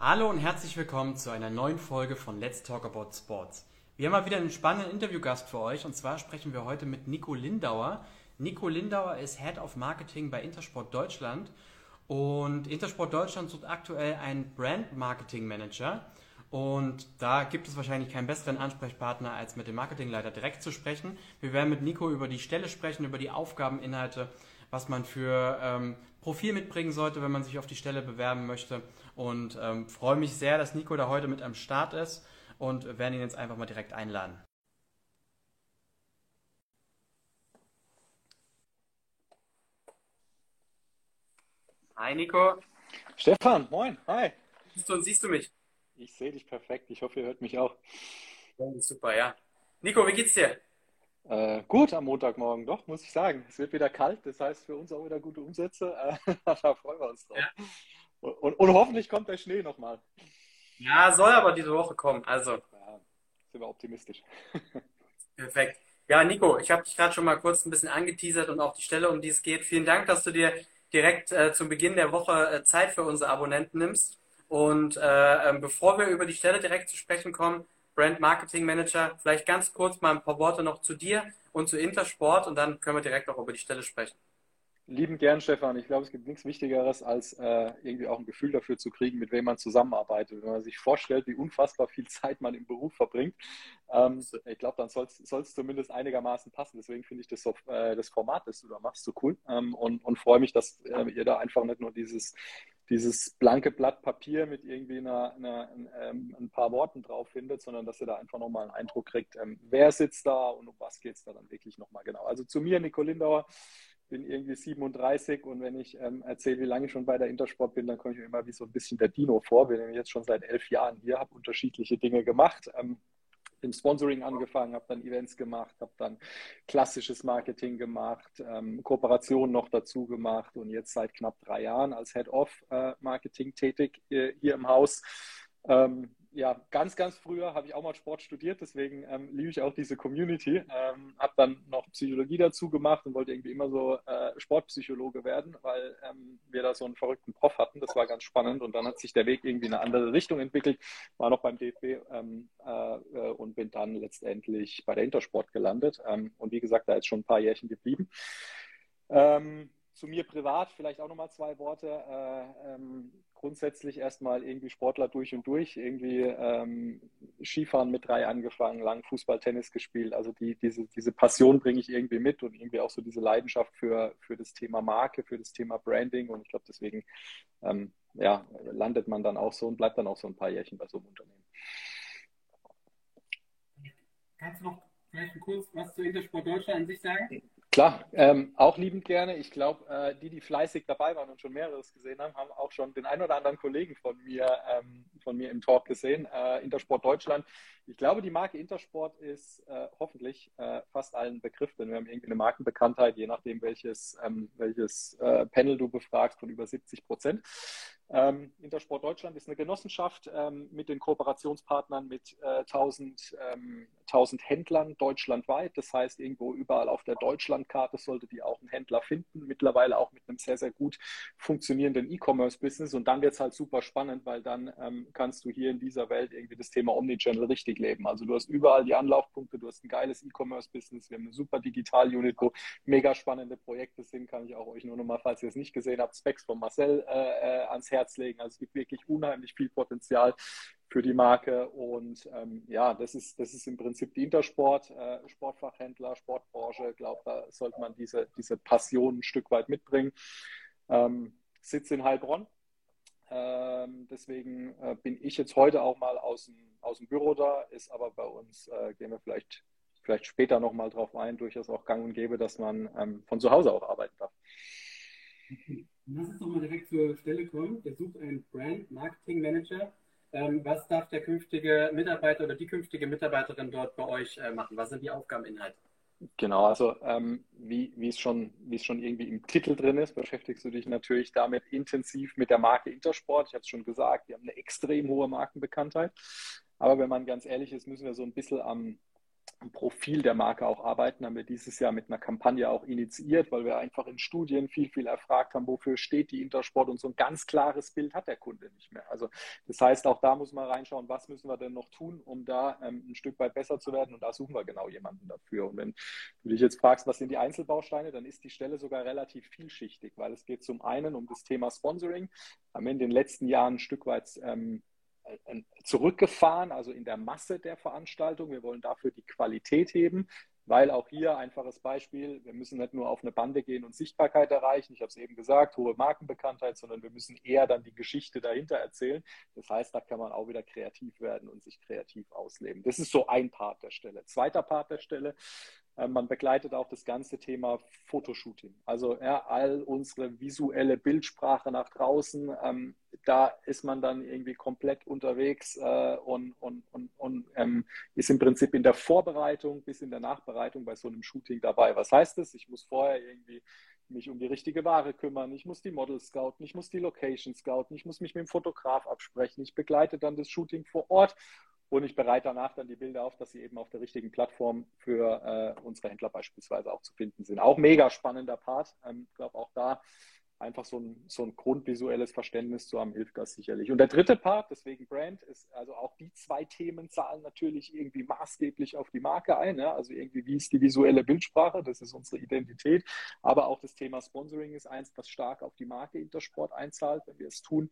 Hallo und herzlich willkommen zu einer neuen Folge von Let's Talk About Sports. Wir haben mal wieder einen spannenden Interviewgast für euch und zwar sprechen wir heute mit Nico Lindauer. Nico Lindauer ist Head of Marketing bei Intersport Deutschland und Intersport Deutschland sucht aktuell einen Brand Marketing Manager. Und da gibt es wahrscheinlich keinen besseren Ansprechpartner, als mit dem Marketingleiter direkt zu sprechen. Wir werden mit Nico über die Stelle sprechen, über die Aufgabeninhalte, was man für ähm, Profil mitbringen sollte, wenn man sich auf die Stelle bewerben möchte. Und ähm, freue mich sehr, dass Nico da heute mit am Start ist und werden ihn jetzt einfach mal direkt einladen. Hi Nico. Stefan, moin, hi. Siehst du und siehst du mich? Ich sehe dich perfekt. Ich hoffe, ihr hört mich auch. super, ja. Nico, wie geht's dir? Äh, gut am Montagmorgen, doch, muss ich sagen. Es wird wieder kalt, das heißt für uns auch wieder gute Umsätze. Da freuen wir uns drauf. Ja. Und, und, hoffentlich kommt der Schnee nochmal. Ja, soll aber diese Woche kommen. Also. Ja, sind wir optimistisch. Perfekt. Ja, Nico, ich habe dich gerade schon mal kurz ein bisschen angeteasert und auch die Stelle, um die es geht. Vielen Dank, dass du dir direkt äh, zum Beginn der Woche äh, Zeit für unsere Abonnenten nimmst. Und äh, ähm, bevor wir über die Stelle direkt zu sprechen kommen, Brand Marketing Manager, vielleicht ganz kurz mal ein paar Worte noch zu dir und zu Intersport und dann können wir direkt auch über die Stelle sprechen. Lieben gern, Stefan. Ich glaube, es gibt nichts Wichtigeres, als äh, irgendwie auch ein Gefühl dafür zu kriegen, mit wem man zusammenarbeitet. Wenn man sich vorstellt, wie unfassbar viel Zeit man im Beruf verbringt, ähm, ich glaube, dann soll es zumindest einigermaßen passen. Deswegen finde ich das, äh, das Format, das du da machst, so cool ähm, und, und freue mich, dass äh, ihr da einfach nicht nur dieses, dieses blanke Blatt Papier mit irgendwie einer, einer, ähm, ein paar Worten drauf findet, sondern dass ihr da einfach nochmal einen Eindruck kriegt, ähm, wer sitzt da und um was geht es da dann wirklich nochmal genau. Also zu mir, Nico Lindauer bin irgendwie 37 und wenn ich ähm, erzähle, wie lange ich schon bei der Intersport bin, dann komme ich mir immer wie so ein bisschen der Dino vor. Bin nämlich jetzt schon seit elf Jahren hier, habe unterschiedliche Dinge gemacht. Ähm, im Sponsoring angefangen, habe dann Events gemacht, habe dann klassisches Marketing gemacht, ähm, Kooperationen noch dazu gemacht und jetzt seit knapp drei Jahren als Head of äh, Marketing tätig äh, hier im Haus. Ähm, ja, ganz, ganz früher habe ich auch mal Sport studiert, deswegen ähm, liebe ich auch diese Community. Ähm, habe dann noch Psychologie dazu gemacht und wollte irgendwie immer so äh, Sportpsychologe werden, weil ähm, wir da so einen verrückten Prof hatten. Das war ganz spannend und dann hat sich der Weg irgendwie in eine andere Richtung entwickelt. War noch beim DFB ähm, äh, äh, und bin dann letztendlich bei der Intersport gelandet. Ähm, und wie gesagt, da ist schon ein paar Jährchen geblieben. Ähm, zu mir privat vielleicht auch nochmal zwei Worte. Äh, ähm, grundsätzlich erstmal irgendwie Sportler durch und durch, irgendwie ähm, Skifahren mit drei angefangen, lang Fußball, Tennis gespielt. Also die, diese, diese Passion bringe ich irgendwie mit und irgendwie auch so diese Leidenschaft für, für das Thema Marke, für das Thema Branding. Und ich glaube, deswegen ähm, ja, landet man dann auch so und bleibt dann auch so ein paar Jährchen bei so einem Unternehmen. Kannst du noch vielleicht kurz was zu Intersport Deutschland an sich sagen? Klar, ähm, auch liebend gerne. Ich glaube, äh, die, die fleißig dabei waren und schon mehreres gesehen haben, haben auch schon den ein oder anderen Kollegen von mir, ähm, von mir im Talk gesehen. Äh, Intersport Deutschland. Ich glaube, die Marke Intersport ist äh, hoffentlich äh, fast allen Begriff, denn wir haben irgendwie eine Markenbekanntheit, je nachdem, welches, ähm, welches äh, Panel du befragst, von über 70 Prozent. Ähm, Intersport Deutschland ist eine Genossenschaft ähm, mit den Kooperationspartnern mit äh, 1000, ähm, 1000 Händlern deutschlandweit. Das heißt, irgendwo überall auf der Deutschlandkarte sollte die auch einen Händler finden. Mittlerweile auch mit einem sehr, sehr gut funktionierenden E-Commerce-Business. Und dann wird es halt super spannend, weil dann ähm, kannst du hier in dieser Welt irgendwie das Thema Omnichannel richtig leben. Also du hast überall die Anlaufpunkte, du hast ein geiles E-Commerce-Business. Wir haben eine super Digital-Unit, wo mega spannende Projekte sind. Kann ich auch euch nur noch mal, falls ihr es nicht gesehen habt, Specs von Marcel äh, äh ans Herz legen. Also es gibt wirklich unheimlich viel Potenzial für die Marke. Und ähm, ja, das ist, das ist im Prinzip die Intersport, äh, Sportfachhändler, Sportbranche. Ich glaube, da sollte man diese, diese Passion ein Stück weit mitbringen. Ähm, Sitz in Heilbronn. Ähm, deswegen äh, bin ich jetzt heute auch mal aus dem, aus dem Büro da, ist aber bei uns, äh, gehen wir vielleicht, vielleicht später nochmal drauf ein, durchaus auch gang und gäbe, dass man ähm, von zu Hause auch arbeiten darf. Lass uns doch mal direkt zur Stelle kommen. Der sucht einen Brand Marketing Manager. Ähm, was darf der künftige Mitarbeiter oder die künftige Mitarbeiterin dort bei euch äh, machen? Was sind die Aufgabeninhalte? Genau, also ähm, wie, es schon, wie es schon irgendwie im Titel drin ist, beschäftigst du dich natürlich damit intensiv mit der Marke Intersport. Ich habe es schon gesagt, wir haben eine extrem hohe Markenbekanntheit. Aber wenn man ganz ehrlich ist, müssen wir so ein bisschen am, Profil der Marke auch arbeiten, haben wir dieses Jahr mit einer Kampagne auch initiiert, weil wir einfach in Studien viel, viel erfragt haben, wofür steht die Intersport und so ein ganz klares Bild hat der Kunde nicht mehr. Also das heißt, auch da muss man reinschauen, was müssen wir denn noch tun, um da ähm, ein Stück weit besser zu werden und da suchen wir genau jemanden dafür. Und wenn du dich jetzt fragst, was sind die Einzelbausteine, dann ist die Stelle sogar relativ vielschichtig, weil es geht zum einen um das Thema Sponsoring. Haben wir in den letzten Jahren ein Stück weit ähm, äh, zurückgefahren, also in der Masse der Veranstaltung. Wir wollen dafür die Qualität heben, weil auch hier einfaches Beispiel, wir müssen nicht nur auf eine Bande gehen und Sichtbarkeit erreichen, ich habe es eben gesagt, hohe Markenbekanntheit, sondern wir müssen eher dann die Geschichte dahinter erzählen. Das heißt, da kann man auch wieder kreativ werden und sich kreativ ausleben. Das ist so ein Part der Stelle. Zweiter Part der Stelle, man begleitet auch das ganze Thema Fotoshooting. Also ja, all unsere visuelle Bildsprache nach draußen, ähm, da ist man dann irgendwie komplett unterwegs äh, und, und, und, und ähm, ist im Prinzip in der Vorbereitung bis in der Nachbereitung bei so einem Shooting dabei. Was heißt das? Ich muss vorher irgendwie mich um die richtige Ware kümmern, ich muss die Models scouten, ich muss die Location scouten, ich muss mich mit dem Fotograf absprechen, ich begleite dann das Shooting vor Ort und ich bereite danach dann die Bilder auf, dass sie eben auf der richtigen Plattform für äh, unsere Händler beispielsweise auch zu finden sind. Auch mega spannender Part. Ähm, ich glaube, auch da einfach so ein, so ein grundvisuelles Verständnis zu haben, hilft das sicherlich. Und der dritte Part, deswegen Brand, ist also auch die zwei Themen zahlen natürlich irgendwie maßgeblich auf die Marke ein. Ja? Also irgendwie, wie ist die visuelle Bildsprache? Das ist unsere Identität. Aber auch das Thema Sponsoring ist eins, das stark auf die Marke Intersport einzahlt, wenn wir es tun.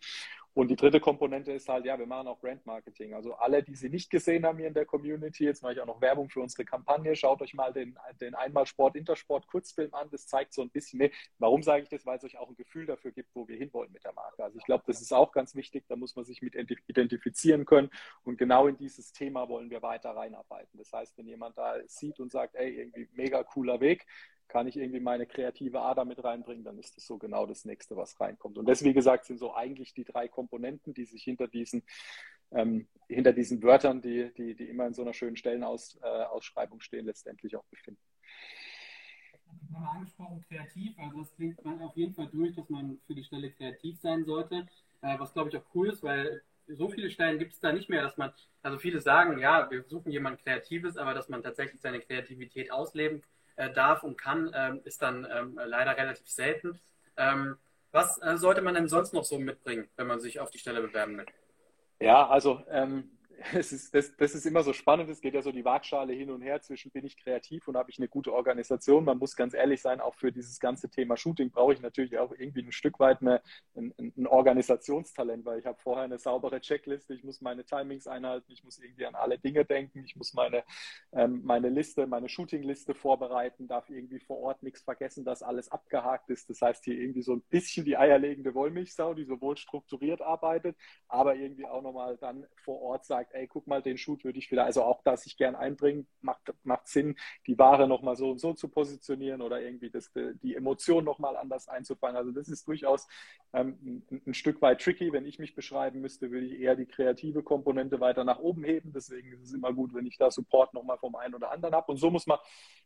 Und die dritte Komponente ist halt, ja, wir machen auch Brand Marketing. Also alle, die sie nicht gesehen haben hier in der Community, jetzt mache ich auch noch Werbung für unsere Kampagne. Schaut euch mal den, den Einmalsport Intersport Kurzfilm an. Das zeigt so ein bisschen, nee, warum sage ich das? Weil es euch auch ein Gefühl dafür gibt, wo wir hinwollen mit der Marke. Also ich glaube, das ist auch ganz wichtig. Da muss man sich mit identifizieren können. Und genau in dieses Thema wollen wir weiter reinarbeiten. Das heißt, wenn jemand da sieht und sagt, ey, irgendwie mega cooler Weg, kann ich irgendwie meine kreative Ader mit reinbringen, dann ist das so genau das nächste, was reinkommt. Und das, wie gesagt, sind so eigentlich die drei Komponenten, die sich hinter diesen, ähm, hinter diesen Wörtern, die, die, die immer in so einer schönen Stellenausschreibung äh, stehen, letztendlich auch befinden. Habe angesprochen, kreativ, also das klingt man auf jeden Fall durch, dass man für die Stelle kreativ sein sollte, äh, was glaube ich auch cool ist, weil so viele Stellen gibt es da nicht mehr, dass man, also viele sagen, ja, wir suchen jemanden Kreatives, aber dass man tatsächlich seine Kreativität ausleben kann äh, darf und kann, ähm, ist dann ähm, leider relativ selten. Ähm, was äh, sollte man denn sonst noch so mitbringen, wenn man sich auf die Stelle bewerben will? Ja, also ähm, es ist, das, das ist immer so spannend. Es geht ja so die Waagschale hin und her zwischen bin ich kreativ und habe ich eine gute Organisation. Man muss ganz ehrlich sein, auch für dieses ganze Thema Shooting brauche ich natürlich auch irgendwie ein Stück weit eine, ein, ein Organisationstalent, weil ich habe vorher eine saubere Checkliste, ich muss meine Timings einhalten, ich muss irgendwie an alle Dinge denken, ich muss meine, ähm, meine Liste, meine Shooting-Liste vorbereiten, darf irgendwie vor Ort nichts vergessen, dass alles abgehakt ist. Das heißt, hier irgendwie so ein bisschen die eierlegende Wollmilchsau, die sowohl strukturiert arbeitet, aber irgendwie auch nochmal dann vor Ort sagt, sagt, ey, guck mal, den Shoot würde ich wieder, also auch das ich gern einbringen, macht, macht Sinn, die Ware nochmal so und so zu positionieren oder irgendwie das, die Emotion nochmal anders einzufangen. Also das ist durchaus ähm, ein, ein, Stück weit tricky. Wenn ich mich beschreiben müsste, würde ich eher die kreative Komponente weiter nach oben heben. Deswegen ist es immer gut, wenn ich da Support nochmal vom einen oder anderen habe. Und so muss man,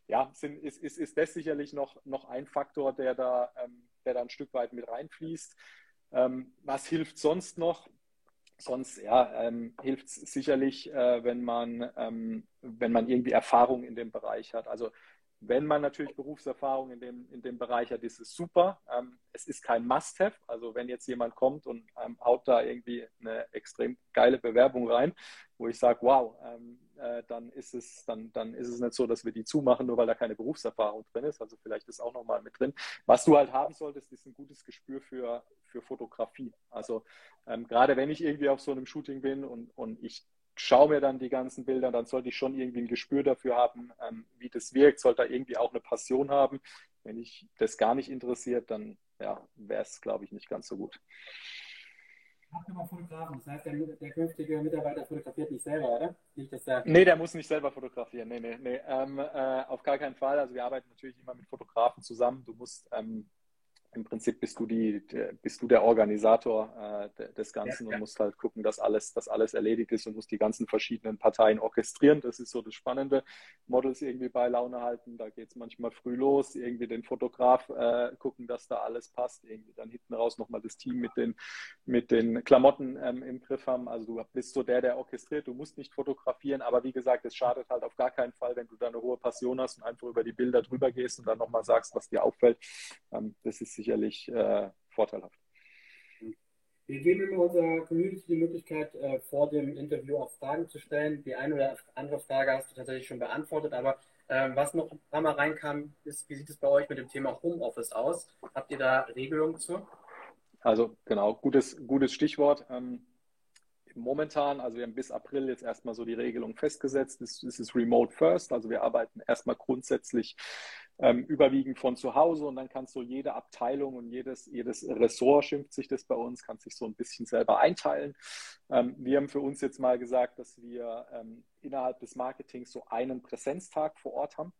ja, sind, ist, ist, ist das sicherlich noch, noch ein Faktor, der da, ähm, der da ein Stück weit mit reinfließt. Ähm, was hilft sonst noch? Sonst ja, ähm, hilft es sicherlich, äh, wenn, man, ähm, wenn man irgendwie Erfahrung in dem Bereich hat. Also wenn man natürlich Berufserfahrung in dem, in dem Bereich hat, ist es super. Ähm, es ist kein Must-Have. Also wenn jetzt jemand kommt und ähm, haut da irgendwie eine extrem geile Bewerbung rein, wo ich sage, wow, ähm, äh, dann ist es, dann, dann ist es nicht so, dass wir die zumachen, nur weil da keine Berufserfahrung drin ist. Also vielleicht ist auch nochmal mit drin. Was du halt haben solltest, ist ein gutes Gespür für, für Fotografie. Also ähm, gerade wenn ich irgendwie auf so einem Shooting bin und, und ich schaue mir dann die ganzen Bilder, dann sollte ich schon irgendwie ein Gespür dafür haben, ähm, wie das wirkt, sollte da irgendwie auch eine Passion haben. Wenn ich das gar nicht interessiert, dann ja, wäre es, glaube ich, nicht ganz so gut. Habt ihr Fotografen? Das heißt, der, der, künftige Mitarbeiter fotografiert nicht selber, oder? Nicht, dass der nee, der muss nicht selber fotografieren. Nee, nee, nee. Ähm, äh, auf gar keinen Fall. Also wir arbeiten natürlich immer mit Fotografen zusammen. Du musst ähm, im Prinzip bist du die, bist du der Organisator äh, des Ganzen ja, ja. und musst halt gucken, dass alles, dass alles erledigt ist und musst die ganzen verschiedenen Parteien orchestrieren. Das ist so das Spannende. Models irgendwie bei Laune halten, da geht es manchmal früh los, irgendwie den Fotograf äh, gucken, dass da alles passt, irgendwie dann hinten raus nochmal das Team mit den, mit den Klamotten ähm, im Griff haben. Also du bist so der, der orchestriert, du musst nicht fotografieren, aber wie gesagt, es schadet halt auf gar keinen Fall, wenn du da eine hohe Passion hast und einfach über die Bilder drüber gehst und dann nochmal sagst, was dir auffällt. Ähm, das ist sicherlich äh, vorteilhaft. Wir geben immer unserer Community die Möglichkeit, äh, vor dem Interview auch Fragen zu stellen. Die eine oder andere Frage hast du tatsächlich schon beantwortet, aber äh, was noch ein paar Mal reinkam, ist, wie sieht es bei euch mit dem Thema Homeoffice aus? Habt ihr da Regelungen zu? Also genau, gutes, gutes Stichwort. Ähm, momentan, also wir haben bis April jetzt erstmal so die Regelung festgesetzt, es ist Remote First, also wir arbeiten erstmal grundsätzlich ähm, überwiegend von zu Hause und dann kannst du jede Abteilung und jedes, jedes Ressort, schimpft sich das bei uns, kannst sich so ein bisschen selber einteilen. Ähm, wir haben für uns jetzt mal gesagt, dass wir ähm, innerhalb des Marketings so einen Präsenztag vor Ort haben.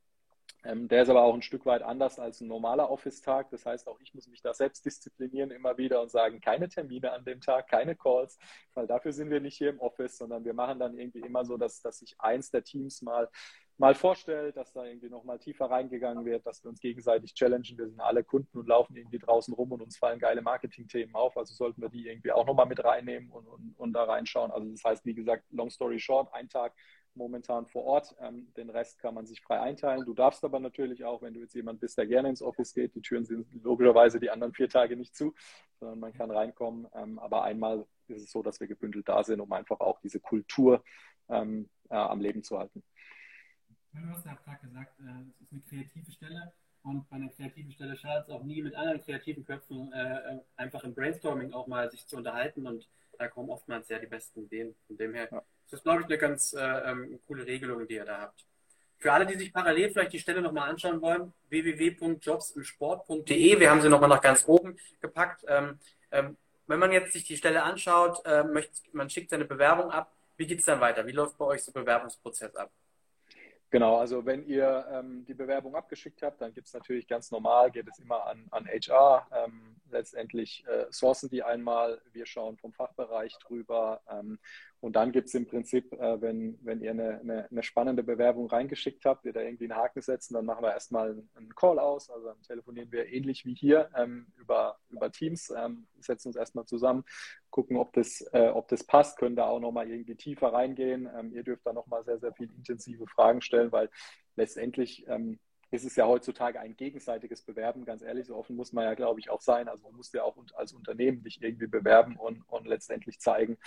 Ähm, der ist aber auch ein Stück weit anders als ein normaler Office-Tag. Das heißt, auch ich muss mich da selbst disziplinieren immer wieder und sagen, keine Termine an dem Tag, keine Calls, weil dafür sind wir nicht hier im Office, sondern wir machen dann irgendwie immer so, dass, dass sich eins der Teams mal mal vorstellt, dass da irgendwie nochmal tiefer reingegangen wird, dass wir uns gegenseitig challengen. Wir sind alle Kunden und laufen irgendwie draußen rum und uns fallen geile Marketing-Themen auf. Also sollten wir die irgendwie auch nochmal mit reinnehmen und, und, und da reinschauen. Also das heißt, wie gesagt, long story short, ein Tag momentan vor Ort. Ähm, den Rest kann man sich frei einteilen. Du darfst aber natürlich auch, wenn du jetzt jemand bist, der gerne ins Office geht, die Türen sind logischerweise die anderen vier Tage nicht zu, sondern man kann reinkommen. Ähm, aber einmal ist es so, dass wir gebündelt da sind, um einfach auch diese Kultur ähm, äh, am Leben zu halten. Du hast ja gerade gesagt, äh, es ist eine kreative Stelle und bei einer kreativen Stelle schadet es auch nie, mit anderen kreativen Köpfen äh, einfach im Brainstorming auch mal sich zu unterhalten und da kommen oftmals ja die besten Ideen. Von dem her ja. ist das, glaube ich, eine ganz äh, ähm, coole Regelung, die ihr da habt. Für alle, die sich parallel vielleicht die Stelle nochmal anschauen wollen, www.jobsimsport.de. Wir haben sie nochmal nach ganz oben gepackt. Ähm, ähm, wenn man jetzt sich die Stelle anschaut, äh, möchte, man schickt seine Bewerbung ab. Wie geht es dann weiter? Wie läuft bei euch so Bewerbungsprozess ab? Genau, also wenn ihr ähm, die Bewerbung abgeschickt habt, dann gibt es natürlich ganz normal, geht es immer an, an HR. Ähm, letztendlich äh, sourcen die einmal, wir schauen vom Fachbereich drüber ähm, und dann gibt es im Prinzip, äh, wenn, wenn ihr eine, eine, eine, spannende Bewerbung reingeschickt habt, wir da irgendwie einen Haken setzen, dann machen wir erstmal einen Call aus. Also dann telefonieren wir ähnlich wie hier ähm, über, über Teams, ähm, setzen uns erstmal zusammen, gucken, ob das, äh, ob das passt, können da auch nochmal irgendwie tiefer reingehen. Ähm, ihr dürft da nochmal sehr, sehr viele intensive Fragen stellen, weil letztendlich ähm, ist es ja heutzutage ein gegenseitiges Bewerben, ganz ehrlich, so offen muss man ja, glaube ich, auch sein. Also du musst ja auch als Unternehmen dich irgendwie bewerben und, und letztendlich zeigen,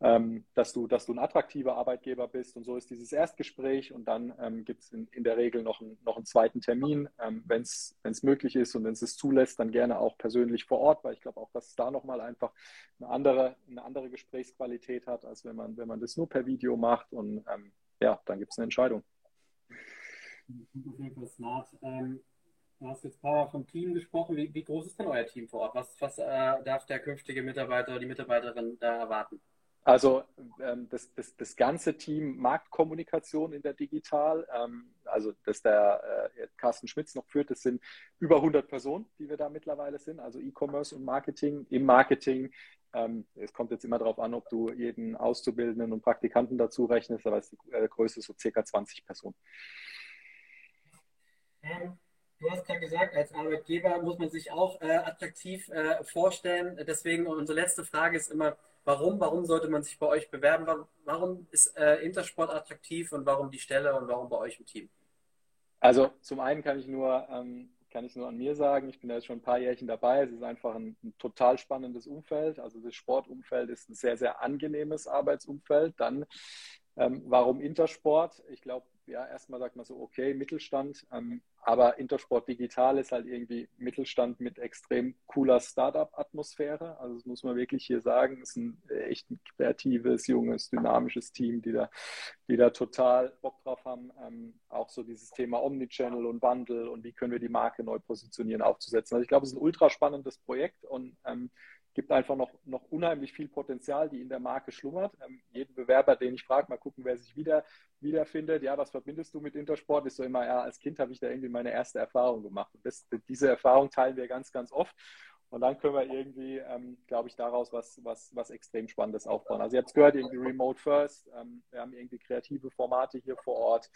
ähm, dass, du, dass du ein attraktiver Arbeitgeber bist. Und so ist dieses Erstgespräch und dann ähm, gibt es in, in, der Regel noch, ein, noch einen zweiten Termin, ähm, wenn es möglich ist und wenn es es zulässt, dann gerne auch persönlich vor Ort, weil ich glaube auch, dass es da nochmal einfach eine andere, eine andere Gesprächsqualität hat, als wenn man, wenn man das nur per Video macht und ähm, ja, dann gibt es eine Entscheidung jeden Fall smart. Ähm, du hast jetzt Power vom Team gesprochen. Wie, wie, groß ist denn euer Team vor Ort? Was, was äh, darf der künftige Mitarbeiter, die Mitarbeiterin da erwarten? Also ähm, das, das, das ganze Team Marktkommunikation in der Digital, ähm, also das der äh, Carsten Schmitz noch führt, das sind über 100 Personen, die wir da mittlerweile sind, also E-Commerce und Marketing. Im Marketing, ähm, es kommt jetzt immer darauf an, ob du jeden Auszubildenden und Praktikanten dazu rechnest, aber die äh, Größe ist so circa 20 Personen. Ähm, du hast gerade gesagt, als Arbeitgeber muss man sich auch äh, attraktiv äh, vorstellen. Deswegen unsere letzte Frage ist immer, warum? Warum sollte man sich bei euch bewerben? Warum ist äh, Intersport attraktiv und warum die Stelle und warum bei euch im Team? Also zum einen kann ich nur ähm, kann ich nur an mir sagen. Ich bin da jetzt schon ein paar Jährchen dabei. Es ist einfach ein, ein, total spannendes Umfeld. Also das Sportumfeld ist ein sehr, sehr angenehmes Arbeitsumfeld. Dann, ähm, warum Intersport? Ich glaube, ja, erstmal sagt man so, okay, Mittelstand, ähm, aber Intersport Digital ist halt irgendwie Mittelstand mit extrem cooler Startup-Atmosphäre. Also das muss man wirklich hier sagen. Es ist ein äh, echt ein kreatives, junges, dynamisches Team, die da, die da total Bock drauf haben. Ähm, auch so dieses Thema Omnichannel und Wandel und wie können wir die Marke neu positionieren, aufzusetzen. Also ich glaube, es ist ein ultra spannendes Projekt und ähm, gibt einfach noch, noch unheimlich viel Potenzial, die in der Marke schlummert. Ähm, jeden Bewerber, den ich frage, mal gucken, wer sich wieder wiederfindet. Ja, was verbindest du mit Intersport? Ist so immer, ja, als Kind habe ich da irgendwie meine erste Erfahrung gemacht. Und das, diese Erfahrung teilen wir ganz, ganz oft. Und dann können wir irgendwie, ähm, glaube ich, daraus was, was, was extrem Spannendes aufbauen. Also ihr habt es gehört, irgendwie Remote First. Ähm, wir haben irgendwie kreative Formate hier vor Ort.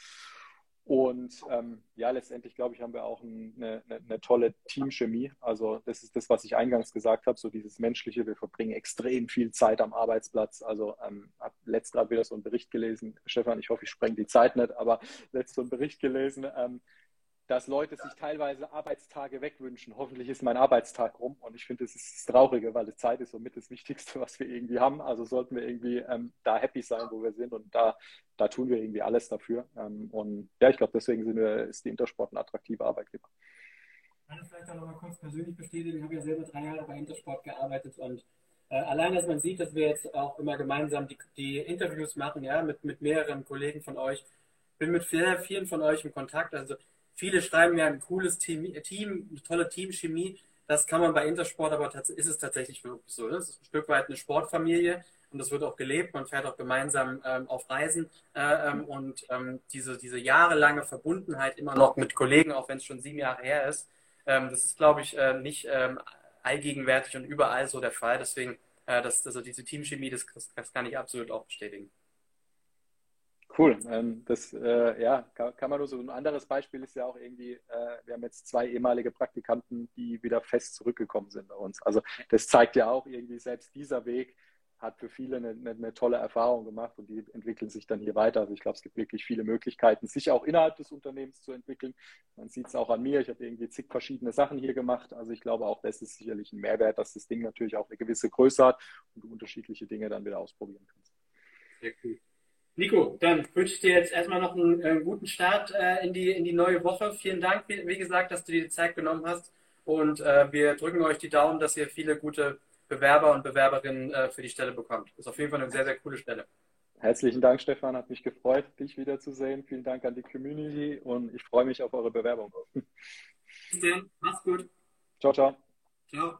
Und ähm, ja, letztendlich, glaube ich, haben wir auch eine, eine, eine, tolle Teamchemie. Also das ist das, was ich eingangs gesagt habe, so dieses Menschliche. Wir verbringen extrem viel Zeit am Arbeitsplatz. Also ähm, habe letzt gerade wieder so einen Bericht gelesen. Stefan, ich hoffe, ich spreng die Zeit nicht, aber letzt so einen Bericht gelesen, ähm, dass Leute sich teilweise Arbeitstage wegwünschen. Hoffentlich ist mein Arbeitstag rum und ich finde, das ist das Traurige, weil die Zeit ist somit das Wichtigste, was wir irgendwie haben. Also sollten wir irgendwie ähm, da happy sein, wo wir sind und da, da tun wir irgendwie alles dafür. Ähm, und ja, ich glaube, deswegen sind wir, ist die Intersport ein attraktiver Arbeitgeber. Kann ich vielleicht auch nochmal kurz persönlich bestätigen. Ich habe ja selber drei Jahre bei Intersport gearbeitet und äh, allein, dass man sieht, dass wir jetzt auch immer gemeinsam die, die Interviews machen, ja, mit, mit mehreren Kollegen von euch. Bin mit sehr vielen von euch in Kontakt. Also Viele schreiben ja ein cooles Team, Team eine tolle Teamchemie. Das kann man bei Intersport, aber ist es tatsächlich wirklich so. Es ist ein Stück weit eine Sportfamilie und das wird auch gelebt. Man fährt auch gemeinsam ähm, auf Reisen äh, ähm, und ähm, diese, diese jahrelange Verbundenheit immer noch mit Kollegen, auch wenn es schon sieben Jahre her ist, ähm, das ist, glaube ich, äh, nicht ähm, allgegenwärtig und überall so der Fall. Deswegen, äh, das, also diese Teamchemie, das, das kann ich absolut auch bestätigen. Cool. Ähm, das äh, ja, kann, man nur so. Ein anderes Beispiel ist ja auch irgendwie, äh, wir haben jetzt zwei ehemalige Praktikanten, die wieder fest zurückgekommen sind bei uns. Also das zeigt ja auch irgendwie, selbst dieser Weg hat für viele eine, eine, eine tolle Erfahrung gemacht und die entwickeln sich dann hier weiter. Also ich glaube, es gibt wirklich viele Möglichkeiten, sich auch innerhalb des Unternehmens zu entwickeln. Man sieht es auch an mir. Ich habe irgendwie zig verschiedene Sachen hier gemacht. Also ich glaube auch, das ist sicherlich ein Mehrwert, dass das Ding natürlich auch eine gewisse Größe hat und du unterschiedliche Dinge dann wieder ausprobieren kannst. Sehr cool. Nico, dann wünsche ich dir jetzt erstmal noch einen, einen guten Start äh, in, die, in die neue Woche. Vielen Dank, wie, wie gesagt, dass du dir die Zeit genommen hast. Und äh, wir drücken euch die Daumen, dass ihr viele gute Bewerber und Bewerberinnen äh, für die Stelle bekommt. Ist auf jeden Fall eine sehr, sehr coole Stelle. Herzlichen Dank, Stefan. Hat mich gefreut, dich wiederzusehen. Vielen Dank an die Community und ich freue mich auf eure Bewerbung. Bis dann. Mach's gut. Ciao, ciao. Ciao.